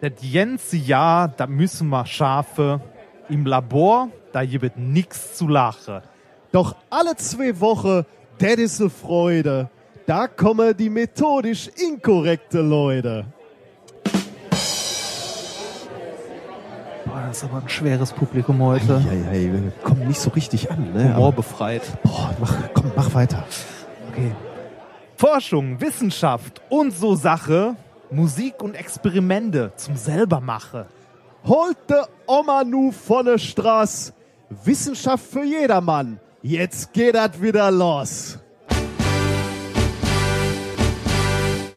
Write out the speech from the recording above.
Das ganze Jahr, da müssen wir Schafe. Im Labor, da gibt nix zu lachen. Doch alle zwei Wochen, das ist eine Freude. Da kommen die methodisch inkorrekte Leute. Boah, das ist aber ein schweres Publikum heute. Ja, ja, wir kommen nicht so richtig an, ne? Humorbefreit. Aber, boah, mach, komm, mach weiter. Okay. Forschung, Wissenschaft und so Sache, Musik und Experimente zum selbermache. Holt de Oma nu von der Straße. Wissenschaft für jedermann. Jetzt geht das wieder los.